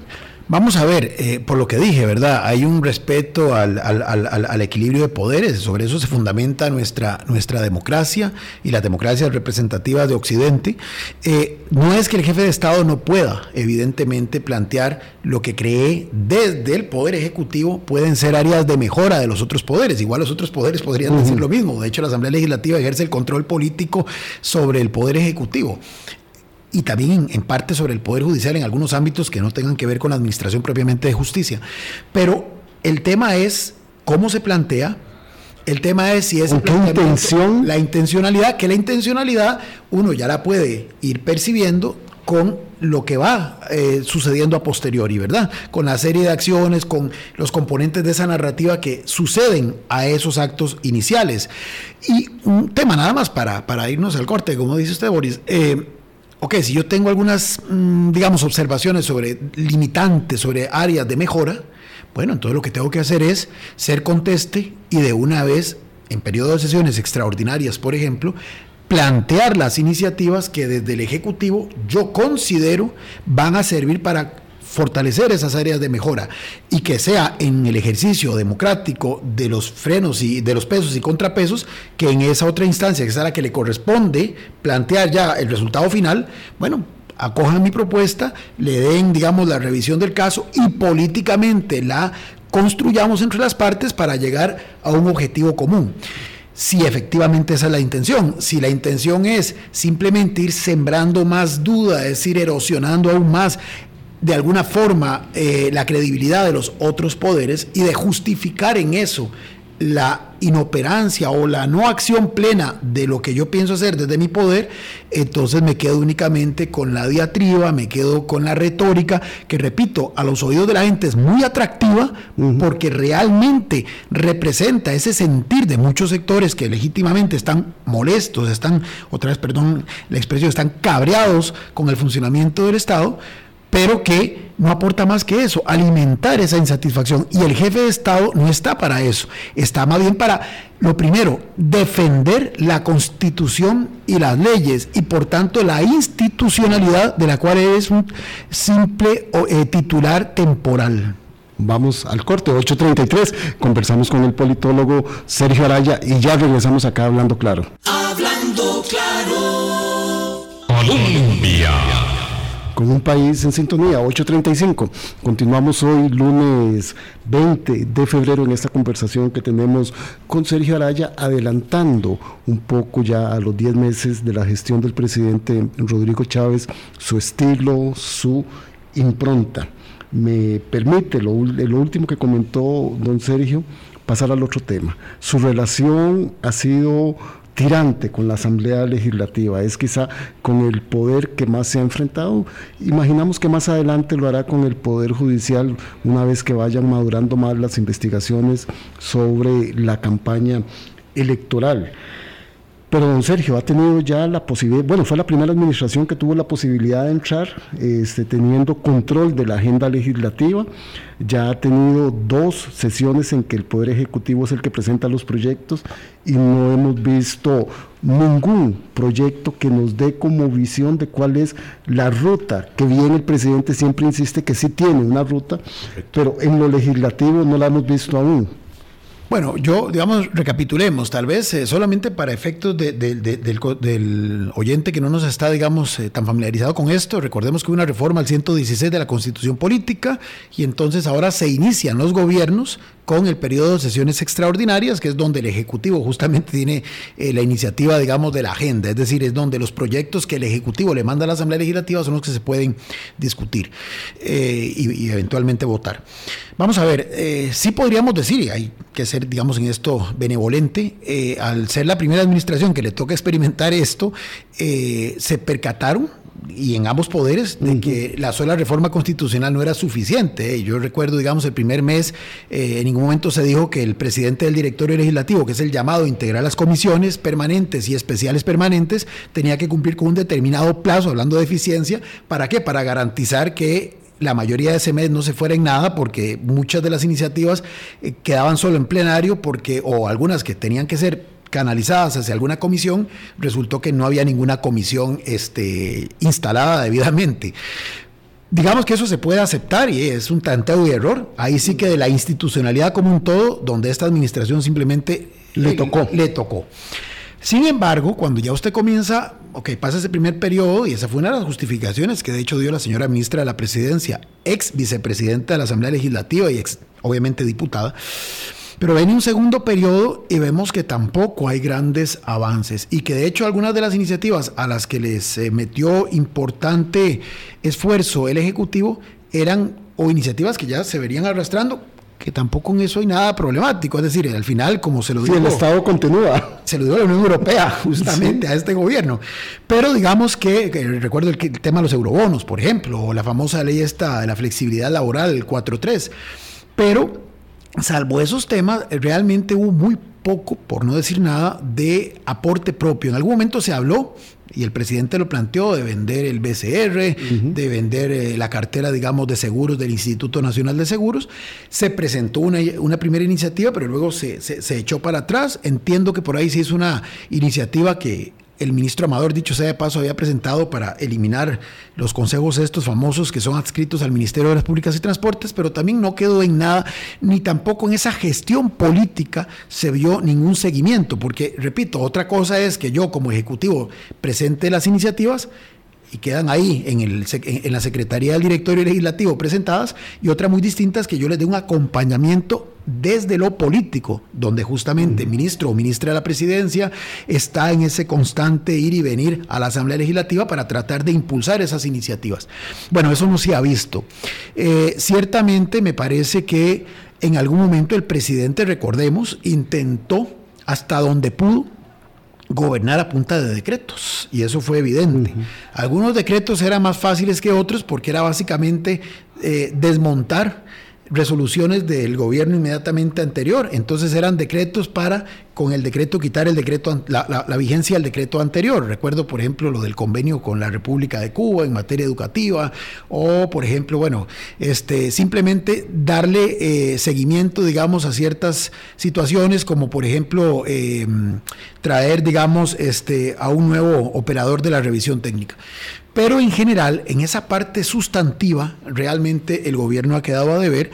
Vamos a ver, eh, por lo que dije, ¿verdad? Hay un respeto al, equilibrio de poderes, sobre eso se fundamenta nuestra, nuestra democracia y las democracias representativas de Occidente. Eh, no es que el jefe de Estado no pueda, evidentemente, plantear lo que cree desde el Poder Ejecutivo pueden ser áreas de mejora de los otros poderes. Igual los otros poderes podrían decir lo mismo. De hecho, la Asamblea Legislativa ejerce el control político sobre el Poder Ejecutivo y también en parte sobre el Poder Judicial en algunos ámbitos que no tengan que ver con la administración propiamente de justicia. Pero el tema es cómo se plantea, el tema es si es intención? la intencionalidad, que la intencionalidad uno ya la puede ir percibiendo con lo que va eh, sucediendo a posteriori, ¿verdad? Con la serie de acciones, con los componentes de esa narrativa que suceden a esos actos iniciales. Y un tema nada más para, para irnos al corte, como dice usted, Boris. Eh, ok, si yo tengo algunas, mm, digamos, observaciones sobre limitantes, sobre áreas de mejora, bueno, entonces lo que tengo que hacer es ser conteste y de una vez, en periodo de sesiones extraordinarias, por ejemplo, plantear las iniciativas que desde el Ejecutivo yo considero van a servir para fortalecer esas áreas de mejora y que sea en el ejercicio democrático de los frenos y de los pesos y contrapesos que en esa otra instancia, que es a la que le corresponde plantear ya el resultado final, bueno, acojan mi propuesta, le den, digamos, la revisión del caso y políticamente la construyamos entre las partes para llegar a un objetivo común si efectivamente esa es la intención. Si la intención es simplemente ir sembrando más duda, es ir erosionando aún más de alguna forma eh, la credibilidad de los otros poderes y de justificar en eso la inoperancia o la no acción plena de lo que yo pienso hacer desde mi poder, entonces me quedo únicamente con la diatriba, me quedo con la retórica, que repito, a los oídos de la gente es muy atractiva porque realmente representa ese sentir de muchos sectores que legítimamente están molestos, están, otra vez, perdón la expresión, están cabreados con el funcionamiento del Estado pero que no aporta más que eso, alimentar esa insatisfacción. Y el jefe de Estado no está para eso, está más bien para, lo primero, defender la constitución y las leyes y por tanto la institucionalidad de la cual es un simple eh, titular temporal. Vamos al corte, 8.33, conversamos con el politólogo Sergio Araya y ya regresamos acá hablando claro. Hablando claro. Colombia con un país en sintonía, 8.35. Continuamos hoy, lunes 20 de febrero, en esta conversación que tenemos con Sergio Araya, adelantando un poco ya a los 10 meses de la gestión del presidente Rodrigo Chávez, su estilo, su impronta. Me permite lo, último que comentó don Sergio, pasar al otro tema. Su relación ha sido tirante con la Asamblea Legislativa, es quizá con el poder que más se ha enfrentado. Imaginamos que más adelante lo hará con el Poder Judicial una vez que vayan madurando más las investigaciones sobre la campaña electoral. Pero don Sergio ha tenido ya la posibilidad, bueno, fue la primera administración que tuvo la posibilidad de entrar este, teniendo control de la agenda legislativa, ya ha tenido dos sesiones en que el Poder Ejecutivo es el que presenta los proyectos y no hemos visto ningún proyecto que nos dé como visión de cuál es la ruta, que bien el presidente siempre insiste que sí tiene una ruta, pero en lo legislativo no la hemos visto aún. Bueno, yo, digamos, recapitulemos, tal vez eh, solamente para efectos del, oyente que no nos está, digamos, eh, tan familiarizado con esto, recordemos que hubo una reforma al 116 de la Constitución Política y entonces ahora se inician los gobiernos con el periodo de sesiones extraordinarias, que es donde el Ejecutivo justamente tiene eh, la iniciativa, digamos, de la agenda, es decir, es donde los proyectos que el Ejecutivo le manda a la Asamblea Legislativa son los que se pueden discutir eh, y, eventualmente votar. Vamos a ver, eh, sí podríamos decir, y hay que ser, digamos, en esto benevolente, al ser la primera administración que le toca experimentar esto, se percataron y en ambos poderes de que la sola reforma constitucional no era suficiente. Yo recuerdo, digamos, el primer mes, eh, en ningún momento se dijo que el presidente del directorio legislativo, que es el llamado a integrar las comisiones permanentes y especiales permanentes, tenía que cumplir con un determinado plazo, hablando de eficiencia, ¿para qué? Para garantizar que la mayoría de ese mes no se fuera en nada porque muchas de las iniciativas eh, quedaban solo en plenario porque o algunas que tenían que ser canalizadas hacia alguna comisión, resultó que no había ninguna comisión este, instalada debidamente. Digamos que eso se puede aceptar y es un tanteo y error. Ahí sí que de la institucionalidad como un todo, donde esta administración simplemente le tocó. Le tocó. Sin embargo, cuando ya usted comienza, ok, pasa ese primer periodo, y esa fue una de las justificaciones que de hecho dio la señora ministra de la Presidencia, ex vicepresidenta de la Asamblea Legislativa y ex, obviamente, diputada, pero viene un segundo periodo y vemos que tampoco hay grandes avances y que de hecho algunas de las iniciativas a las que les eh, metió importante esfuerzo el Ejecutivo eran o iniciativas que ya se verían arrastrando, que tampoco en eso hay nada problemático. Es decir, al final, como se lo dijo. el Estado continúa. Se lo dio la Unión Europea, justamente, a este gobierno. Pero digamos que, recuerdo el, el, tema de los eurobonos, por ejemplo, o la famosa ley esta de la flexibilidad laboral, el 4.3. Pero salvo esos temas, realmente hubo muy poco, por no decir nada, de aporte propio. En algún momento se habló, y el presidente lo planteó, de vender el BCR, de vender eh, la cartera, digamos, de seguros del Instituto Nacional de Seguros. Se presentó una, una primera iniciativa, pero luego se, se, echó para atrás. Entiendo que por ahí sí es una iniciativa que el ministro Amador, dicho sea de paso, había presentado para eliminar los consejos estos famosos que son adscritos al Ministerio de las Públicas y Transportes, pero también no quedó en nada, ni tampoco en esa gestión política se vio ningún seguimiento, porque, repito, otra cosa es que yo como Ejecutivo presente las iniciativas, y quedan ahí en, el, en, la Secretaría del Directorio Legislativo presentadas, y otra muy distinta es que yo les dé un acompañamiento desde lo político, donde justamente el ministro o ministra de la presidencia está en ese constante ir y venir a la Asamblea Legislativa para tratar de impulsar esas iniciativas. Bueno, eso no se ha visto. Eh, ciertamente me parece que en algún momento el presidente, recordemos, intentó hasta donde pudo gobernar a punta de decretos, y eso fue evidente. Algunos decretos eran más fáciles que otros porque era básicamente eh, desmontar resoluciones del gobierno inmediatamente anterior. Entonces eran decretos para, con el decreto, quitar el decreto, la, vigencia del decreto anterior. Recuerdo, por ejemplo, lo del convenio con la República de Cuba en materia educativa, o, por ejemplo, bueno, este, simplemente darle eh, seguimiento, digamos, a ciertas situaciones, como por ejemplo, em, traer, digamos, este, a un nuevo operador de la revisión técnica. Pero en general, en esa parte sustantiva, realmente el gobierno ha quedado a deber.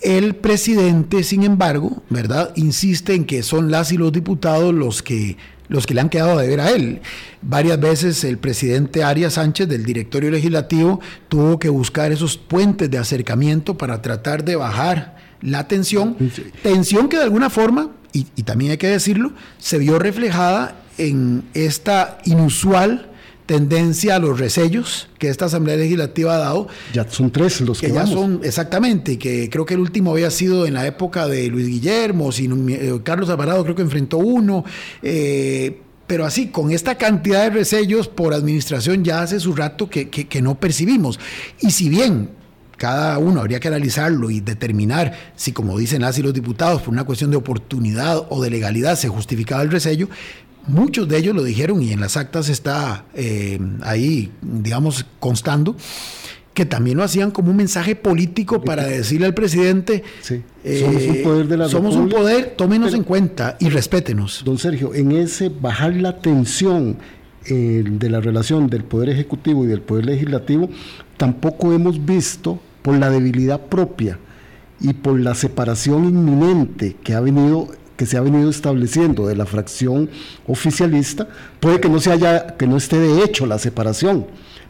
El presidente, sin embargo, ¿verdad? Insiste en que son las y los diputados los que los que le han quedado a deber a él. Varias veces el presidente Arias Sánchez del directorio legislativo tuvo que buscar esos puentes de acercamiento para tratar de bajar la tensión, tensión que de alguna forma, y, y también hay que decirlo, se vio reflejada en esta inusual tendencia a los resellos que esta Asamblea Legislativa ha dado. Ya son tres los que, que ya son, exactamente, que creo que el último había sido en la época de Luis Guillermo, sino, eh, Carlos Alvarado creo que enfrentó uno. Eh, pero así, con esta cantidad de resellos por administración ya hace su rato que, que, no percibimos. Y si bien cada uno habría que analizarlo y determinar si, como dicen las y los diputados, por una cuestión de oportunidad o de legalidad se justificaba el resello, Muchos de ellos lo dijeron y en las actas está eh, ahí, digamos, constando, que también lo hacían como un mensaje político para decirle al presidente, eh, somos un poder de la Somos un poder, tómenos en cuenta y respétenos. Don Sergio, en ese bajar la tensión eh, de la relación del Poder Ejecutivo y del Poder Legislativo, tampoco hemos visto por la debilidad propia y por la separación inminente que ha venido que se ha venido estableciendo de la fracción oficialista, puede que no, se haya, que no esté de hecho la separación,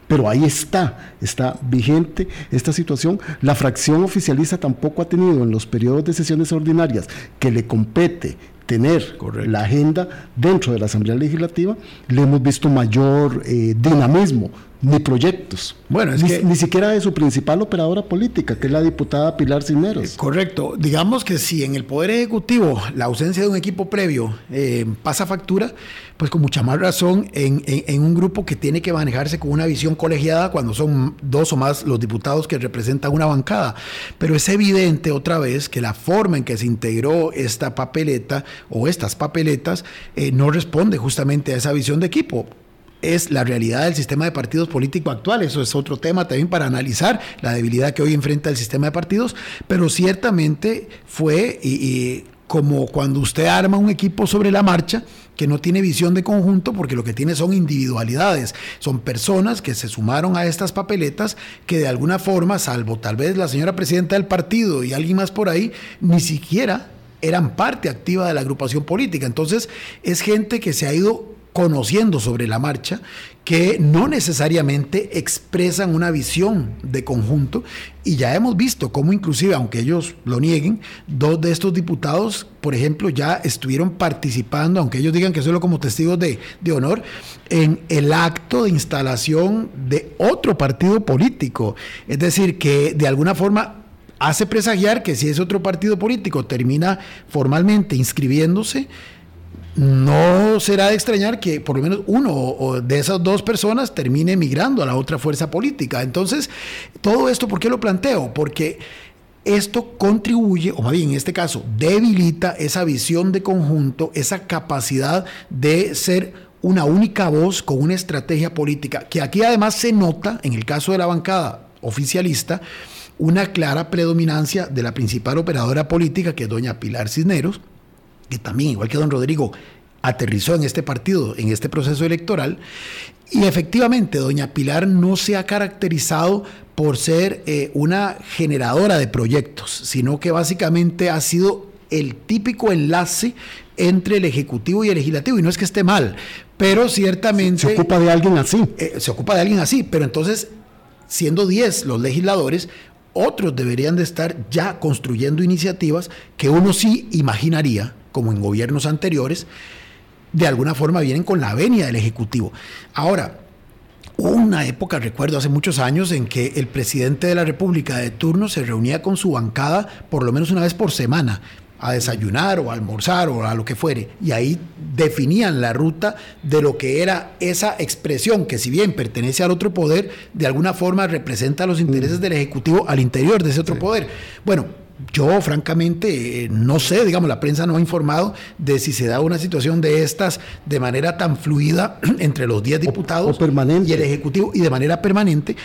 pero ahí está, está vigente esta situación. La fracción oficialista tampoco ha tenido en los periodos de sesiones ordinarias que le compete tener la agenda dentro de la Asamblea Legislativa, le hemos visto mayor eh, dinamismo ni proyectos. Bueno, es ni, que, ni siquiera de su principal operadora política, que es la diputada Pilar Cineros. correcto. Digamos que si en el Poder Ejecutivo la ausencia de un equipo previo eh, pasa factura, pues con mucha más razón en, en, un grupo que tiene que manejarse con una visión colegiada cuando son dos o más los diputados que representan una bancada. Pero es evidente otra vez que la forma en que se integró esta papeleta o estas papeletas eh, no responde justamente a esa visión de equipo es la realidad del sistema de partidos político actual. Eso es otro tema también para analizar la debilidad que hoy enfrenta el sistema de partidos, pero ciertamente fue y, como cuando usted arma un equipo sobre la marcha que no tiene visión de conjunto porque lo que tiene son individualidades, son personas que se sumaron a estas papeletas que de alguna forma, salvo tal vez la señora presidenta del partido y alguien más por ahí, ni siquiera eran parte activa de la agrupación política. Entonces es gente que se ha ido conociendo sobre la marcha que no necesariamente expresan una visión de conjunto y ya hemos visto cómo inclusive, aunque ellos lo nieguen, dos de estos diputados, por ejemplo, ya estuvieron participando, aunque ellos digan que solo como testigos de, de honor, en el acto de instalación de otro partido político. Es decir, que de alguna forma hace presagiar que si ese otro partido político termina formalmente inscribiéndose, no será de extrañar que por lo menos uno de esas dos personas termine emigrando a la otra fuerza política. Entonces, todo esto, ¿por qué lo planteo? Porque esto contribuye, o más bien en este caso, debilita esa visión de conjunto, esa capacidad de ser una única voz con una estrategia política, que aquí además se nota, en el caso de la bancada oficialista, una clara predominancia de la principal operadora política, que es doña Pilar Cisneros, que también, igual que don Rodrigo, aterrizó en este partido, en este proceso electoral. Y efectivamente, doña Pilar no se ha caracterizado por ser eh, una generadora de proyectos, sino que básicamente ha sido el típico enlace entre el Ejecutivo y el Legislativo. Y no es que esté mal, pero ciertamente... Se ocupa de alguien así. Eh, se ocupa de alguien así, pero entonces, siendo 10 los legisladores, otros deberían de estar ya construyendo iniciativas que uno sí imaginaría como en gobiernos anteriores, de alguna forma vienen con la venia del Ejecutivo. Ahora, una época, recuerdo hace muchos años, en que el presidente de la República de turno se reunía con su bancada por lo menos una vez por semana a desayunar o a almorzar o a lo que fuere. Y ahí definían la ruta de lo que era esa expresión que si bien pertenece al otro poder, de alguna forma representa los intereses del Ejecutivo al interior de ese otro poder. Bueno, yo, francamente, no sé, digamos, la prensa no ha informado de si se da una situación de estas de manera tan fluida entre los 10 diputados y el Ejecutivo y de manera permanente,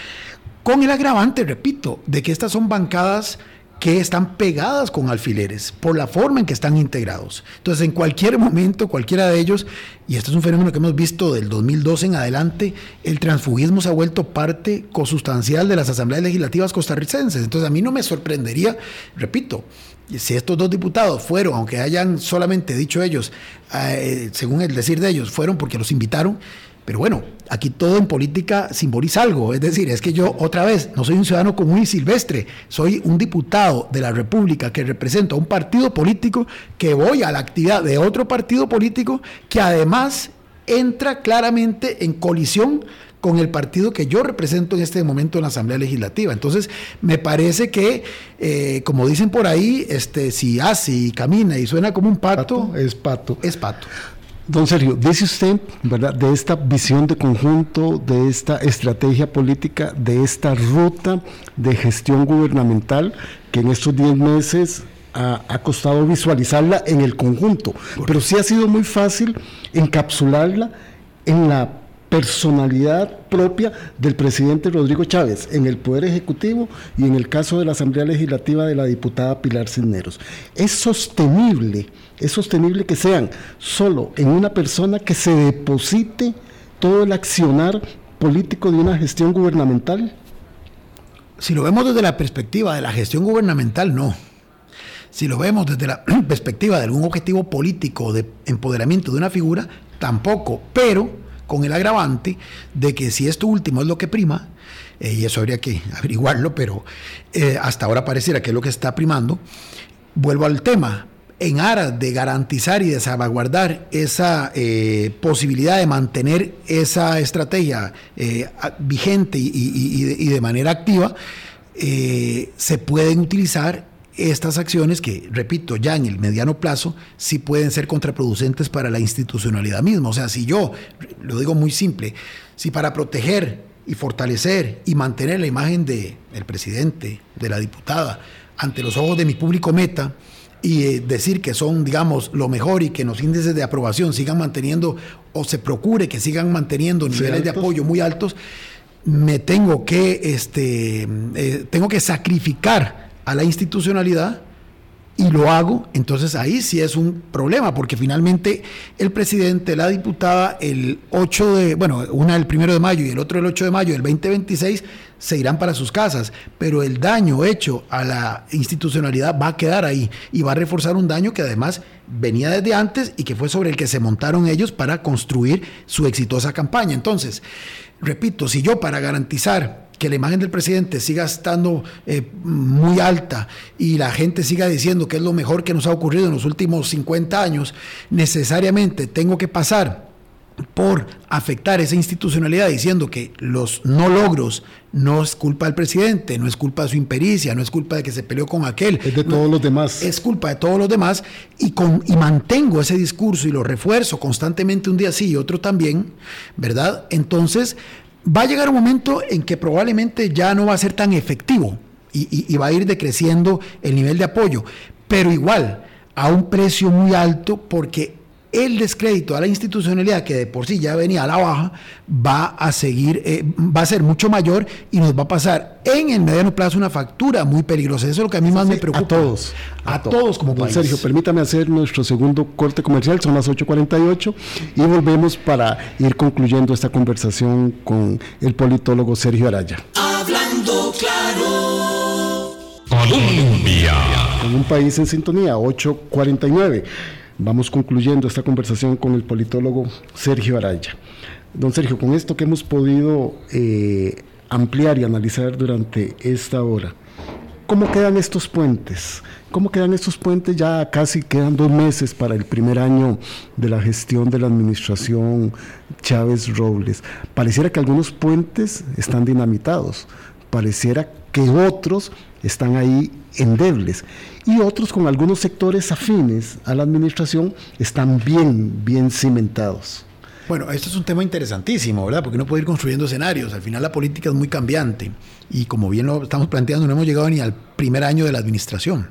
con el agravante, repito, de que estas son bancadas que están pegadas con alfileres por la forma en que están integrados. Entonces, en cualquier momento, cualquiera de ellos, y esto es un fenómeno que hemos visto del 2012 en adelante, el transfugismo se ha vuelto parte consustancial de las asambleas legislativas costarricenses. Entonces, a mí no me sorprendería, repito, si estos dos diputados fueron, aunque hayan solamente dicho ellos, eh, según el decir de ellos, fueron porque los invitaron, pero bueno, aquí todo en política simboliza algo. Es decir, es que yo otra vez no soy un ciudadano común y silvestre, soy un diputado de la República que representa un partido político que voy a la actividad de otro partido político que además entra claramente en colisión con el partido que yo represento en este momento en la Asamblea Legislativa. Entonces, me parece que, eh, como dicen por ahí, este, si hace y camina y suena como un pato, es pato. Es pato. Don Sergio, dice usted, ¿verdad?, de esta visión de conjunto, de esta estrategia política, de esta ruta de gestión gubernamental que en estos 10 meses ha, costado visualizarla en el conjunto, pero sí ha sido muy fácil encapsularla en la personalidad propia del presidente Rodrigo Chávez en el Poder Ejecutivo y en el caso de la Asamblea Legislativa de la diputada Pilar Cisneros. Es sostenible es sostenible que sean solo en una persona que se deposite todo el accionar político de una gestión gubernamental? Si lo vemos desde la perspectiva de la gestión gubernamental, no. Si lo vemos desde la perspectiva de algún objetivo político de empoderamiento de una figura, tampoco, pero con el agravante de que si esto último es lo que prima, eh, y eso habría que averiguarlo, pero eh, hasta ahora pareciera que es lo que está primando, vuelvo al tema, en aras de garantizar y de salvaguardar esa eh, posibilidad de mantener esa estrategia vigente y, de, manera activa, se pueden utilizar estas acciones que, repito, ya en el mediano plazo sí pueden ser contraproducentes para la institucionalidad misma. O sea, si yo, lo digo muy simple, si para proteger y fortalecer y mantener la imagen del presidente, de la diputada, ante los ojos de mi público meta, y eh, decir que son, digamos, lo mejor y que los índices de aprobación sigan manteniendo o se procure que sigan manteniendo niveles de apoyo muy altos, me tengo que, este, eh, tengo que sacrificar a la institucionalidad y lo hago, entonces ahí sí es un problema, porque finalmente el presidente, la diputada, el 8 de, bueno, una el primero de mayo y el otro el 8 de mayo del 2026, se irán para sus casas, pero el daño hecho a la institucionalidad va a quedar ahí y va a reforzar un daño que además venía desde antes y que fue sobre el que se montaron ellos para construir su exitosa campaña. Entonces, repito, si yo para garantizar que la imagen del presidente siga estando eh, muy alta y la gente siga diciendo que es lo mejor que nos ha ocurrido en los últimos 50 años, necesariamente tengo que pasar por afectar esa institucionalidad diciendo que los no logros no es culpa del presidente, no es culpa de su impericia, no es culpa de que se peleó con aquel. Es de todos los demás. Es culpa de todos los demás y, con, y mantengo ese discurso y lo refuerzo constantemente un día sí y otro también, ¿verdad? Entonces va a llegar un momento en que probablemente ya no va a ser tan efectivo y, va a ir decreciendo el nivel de apoyo, pero igual a un precio muy alto porque el descrédito a la institucionalidad, que de por sí ya venía a la baja, va a seguir, eh, va a ser mucho mayor y nos va a pasar en el mediano plazo una factura muy peligrosa. Eso es lo que a mí más me preocupa. A todos. A, todos, como país. Sergio, permítame hacer nuestro segundo corte comercial, son las 8.48 y volvemos para ir concluyendo esta conversación con el politólogo Sergio Araya. Hablando claro. Colombia. Con un país en sintonía, 8.49. Vamos concluyendo esta conversación con el politólogo Sergio Araya. Don Sergio, con esto que hemos podido eh, ampliar y analizar durante esta hora, ¿cómo quedan estos puentes? ¿Cómo quedan estos puentes? Ya casi quedan dos meses para el primer año de la gestión de la administración Chávez Robles. Pareciera que algunos puentes están dinamitados, pareciera que otros están ahí endebles y otros con algunos sectores afines a la administración están bien, bien cimentados. Bueno, esto es un tema interesantísimo, ¿verdad? Porque uno puede ir construyendo escenarios. Al final la política es muy cambiante y como bien lo estamos planteando, no hemos llegado ni al primer año de la administración.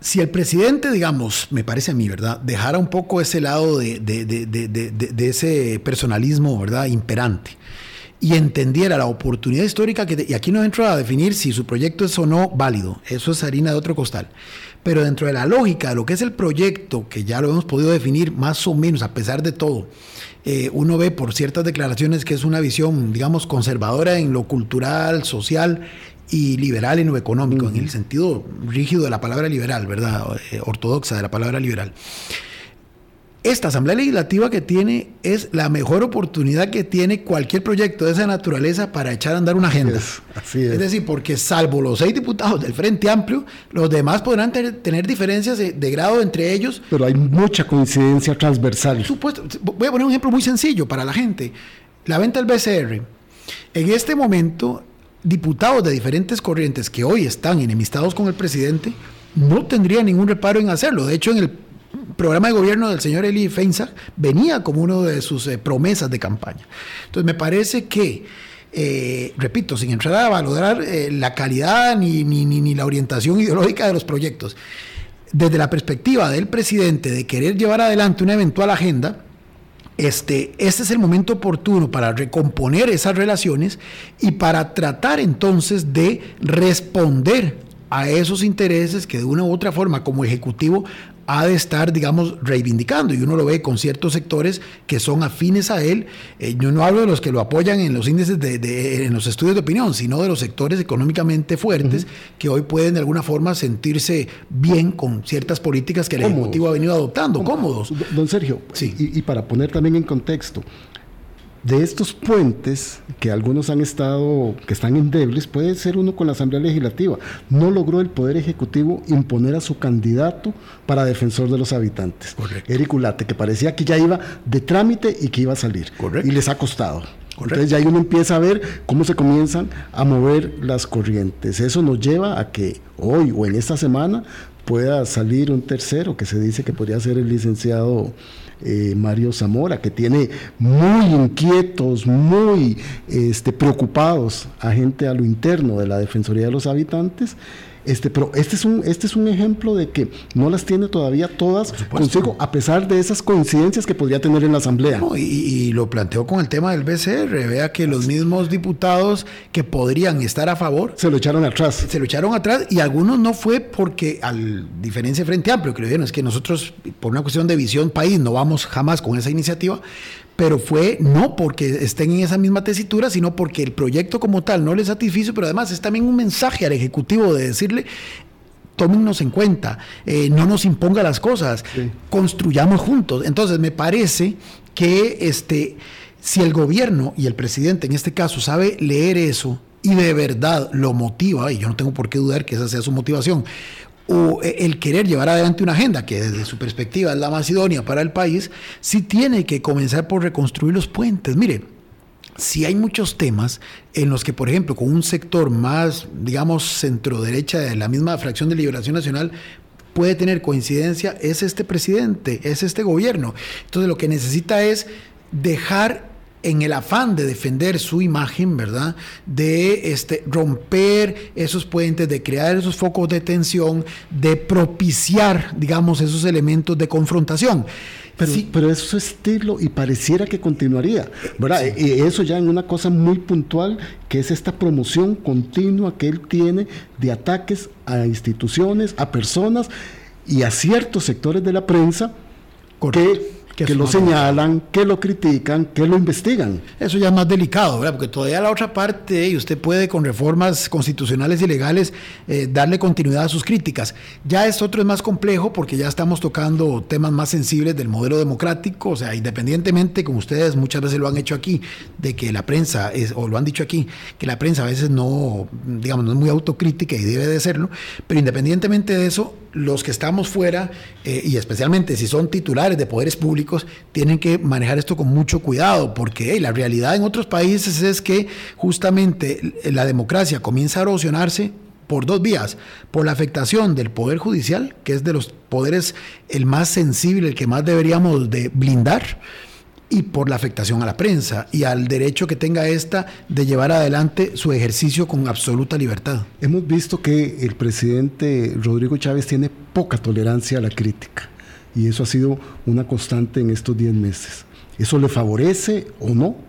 Si el presidente, digamos, me parece a mí, ¿verdad?, dejara un poco ese lado de, de ese personalismo, ¿verdad?, imperante y entendiera la oportunidad histórica que, y aquí no entro a definir si su proyecto es o no válido, eso es harina de otro costal, pero dentro de la lógica de lo que es el proyecto, que ya lo hemos podido definir más o menos a pesar de todo, eh, uno ve por ciertas declaraciones que es una visión, digamos, conservadora en lo cultural, social y liberal en lo económico, en el sentido rígido de la palabra liberal, ¿verdad? Eh, ortodoxa de la palabra liberal esta Asamblea Legislativa que tiene es la mejor oportunidad que tiene cualquier proyecto de esa naturaleza para echar a andar una agenda. Así es, decir, porque salvo los seis diputados del Frente Amplio, los demás podrán tener diferencias de, grado entre ellos. Pero hay mucha coincidencia transversal. supuesto. Voy a poner un ejemplo muy sencillo para la gente. La venta del BCR. En este momento, diputados de diferentes corrientes que hoy están enemistados con el presidente no tendrían ningún reparo en hacerlo. De hecho, en el programa de gobierno del señor Eli Feinsack venía como una de sus eh, promesas de campaña. Entonces me parece que, eh, repito, sin entrar a valorar eh, la calidad ni, ni, ni, la orientación ideológica de los proyectos, desde la perspectiva del presidente de querer llevar adelante una eventual agenda, este, este es el momento oportuno para recomponer esas relaciones y para tratar entonces de responder a esos intereses que de una u otra forma como ejecutivo ha de estar, digamos, reivindicando. Y uno lo ve con ciertos sectores que son afines a él. Eh, yo no hablo de los que lo apoyan en los índices, de, en los estudios de opinión, sino de los sectores económicamente fuertes que hoy pueden de alguna forma sentirse bien con ciertas políticas que el Ejecutivo ha venido adoptando, cómodos. Don Sergio, sí. y, y para poner también en contexto, de estos puentes, que algunos han estado, que están endebles, puede ser uno con la Asamblea Legislativa. No logró el Poder Ejecutivo imponer a su candidato para defensor de los habitantes, Correcto. Eric Ulate, que parecía que ya iba de trámite y que iba a salir. Correcto. Y les ha costado. Entonces ya ahí uno empieza a ver cómo se comienzan a mover las corrientes. Eso nos lleva a que hoy o en esta semana pueda salir un tercero, que se dice que podría ser el licenciado eh, Mario Zamora, que tiene muy inquietos, muy este, preocupados a gente a lo interno de la Defensoría de los Habitantes este, pero este es, un, este es un ejemplo de que no las tiene todavía todas consigo, a pesar de esas coincidencias que podría tener en la Asamblea. y, lo planteó con el tema del BCR. Vea que los mismos diputados que podrían estar a favor. Se lo echaron atrás. Se lo echaron atrás y algunos no fue porque, al diferencia Frente Amplio, que lo dijeron, es que nosotros, por una cuestión de visión país, no vamos jamás con esa iniciativa pero fue no porque estén en esa misma tesitura, sino porque el proyecto como tal no les satisfizo, pero además es también un mensaje al Ejecutivo de decirle, tómennos en cuenta, eh, no nos imponga las cosas, construyamos juntos. Entonces me parece que este, si el gobierno y el presidente en este caso sabe leer eso y de verdad lo motiva, y yo no tengo por qué dudar que esa sea su motivación, o eh, el querer llevar adelante una agenda que desde su perspectiva es la más idónea para el país, sí tiene que comenzar por reconstruir los puentes. Mire, si hay muchos temas en los que, por ejemplo, con un sector más, digamos, centro-derecha de la misma fracción de Liberación Nacional, puede tener coincidencia, es este presidente, es este gobierno. Entonces lo que necesita es dejar en el afán de defender su imagen, ¿verdad? De este, romper esos puentes, de crear esos focos de tensión, de propiciar, digamos, esos elementos de confrontación. Pero, pero es su estilo y pareciera que continuaría, ¿verdad? Y eso ya en una cosa muy puntual, que es esta promoción continua que él tiene de ataques a instituciones, a personas y a ciertos sectores de la prensa que que, lo señalan, que lo critican, que lo investigan. Eso ya es más delicado, ¿verdad? Porque todavía la otra parte, y usted puede con reformas constitucionales y legales eh, darle continuidad a sus críticas. Ya es otro es más complejo porque ya estamos tocando temas más sensibles del modelo democrático, o sea, independientemente, como ustedes muchas veces lo han hecho aquí, de que la prensa, es, o lo han dicho aquí, que la prensa a veces no, digamos, no es muy autocrítica y debe de serlo, pero independientemente de eso, los que estamos fuera, eh, y especialmente si son titulares de poderes públicos, tienen que manejar esto con mucho cuidado, porque la realidad en otros países es que justamente la democracia comienza a erosionarse por dos vías, por la afectación del poder judicial, que es de los poderes el más sensible, el que más deberíamos de blindar, y por la afectación a la prensa y al derecho que tenga esta de llevar adelante su ejercicio con absoluta libertad. Hemos visto que el presidente Rodrigo Chávez tiene poca tolerancia a la crítica y eso ha sido una constante en estos 10 meses. ¿Eso le favorece o no?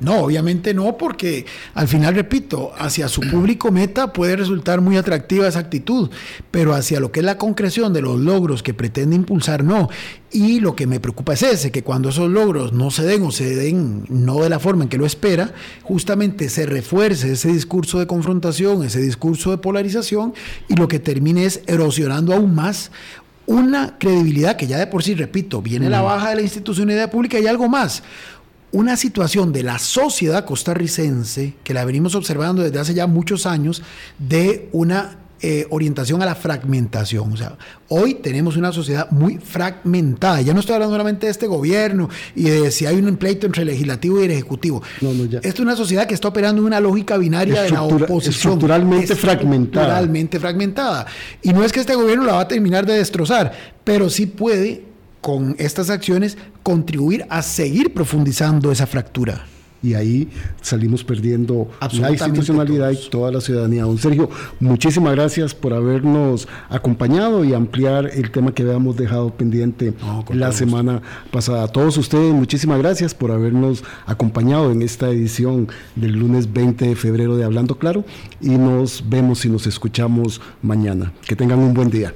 No, obviamente no, porque al final, repito, hacia su público meta puede resultar muy atractiva esa actitud, pero hacia lo que es la concreción de los logros que pretende impulsar, no. Y lo que me preocupa es ese, que cuando esos logros no se den o se den no de la forma en que lo espera, justamente se refuerce ese discurso de confrontación, ese discurso de polarización, y lo que termine es erosionando aún más una credibilidad que ya de por sí, repito, viene la baja de la institucionalidad pública y algo más una situación de la sociedad costarricense, que la venimos observando desde hace ya muchos años, de una eh, orientación a la fragmentación. O sea, hoy tenemos una sociedad muy fragmentada. Ya no estoy hablando solamente de este gobierno y de si hay un pleito entre el legislativo y el ejecutivo. No, no, ya. Esta es una sociedad que está operando en una lógica binaria de la oposición. Estructuralmente fragmentada. Estructuralmente fragmentada. Y no es que este gobierno la va a terminar de destrozar, pero sí puede con estas acciones contribuir a seguir profundizando esa fractura. Y ahí salimos perdiendo la institucionalidad y toda la ciudadanía. Don Sergio, muchísimas gracias por habernos acompañado y ampliar el tema que habíamos dejado pendiente la semana pasada. A todos ustedes, muchísimas gracias por habernos acompañado en esta edición del lunes 20 de febrero de Hablando Claro y nos vemos y nos escuchamos mañana. Que tengan un buen día.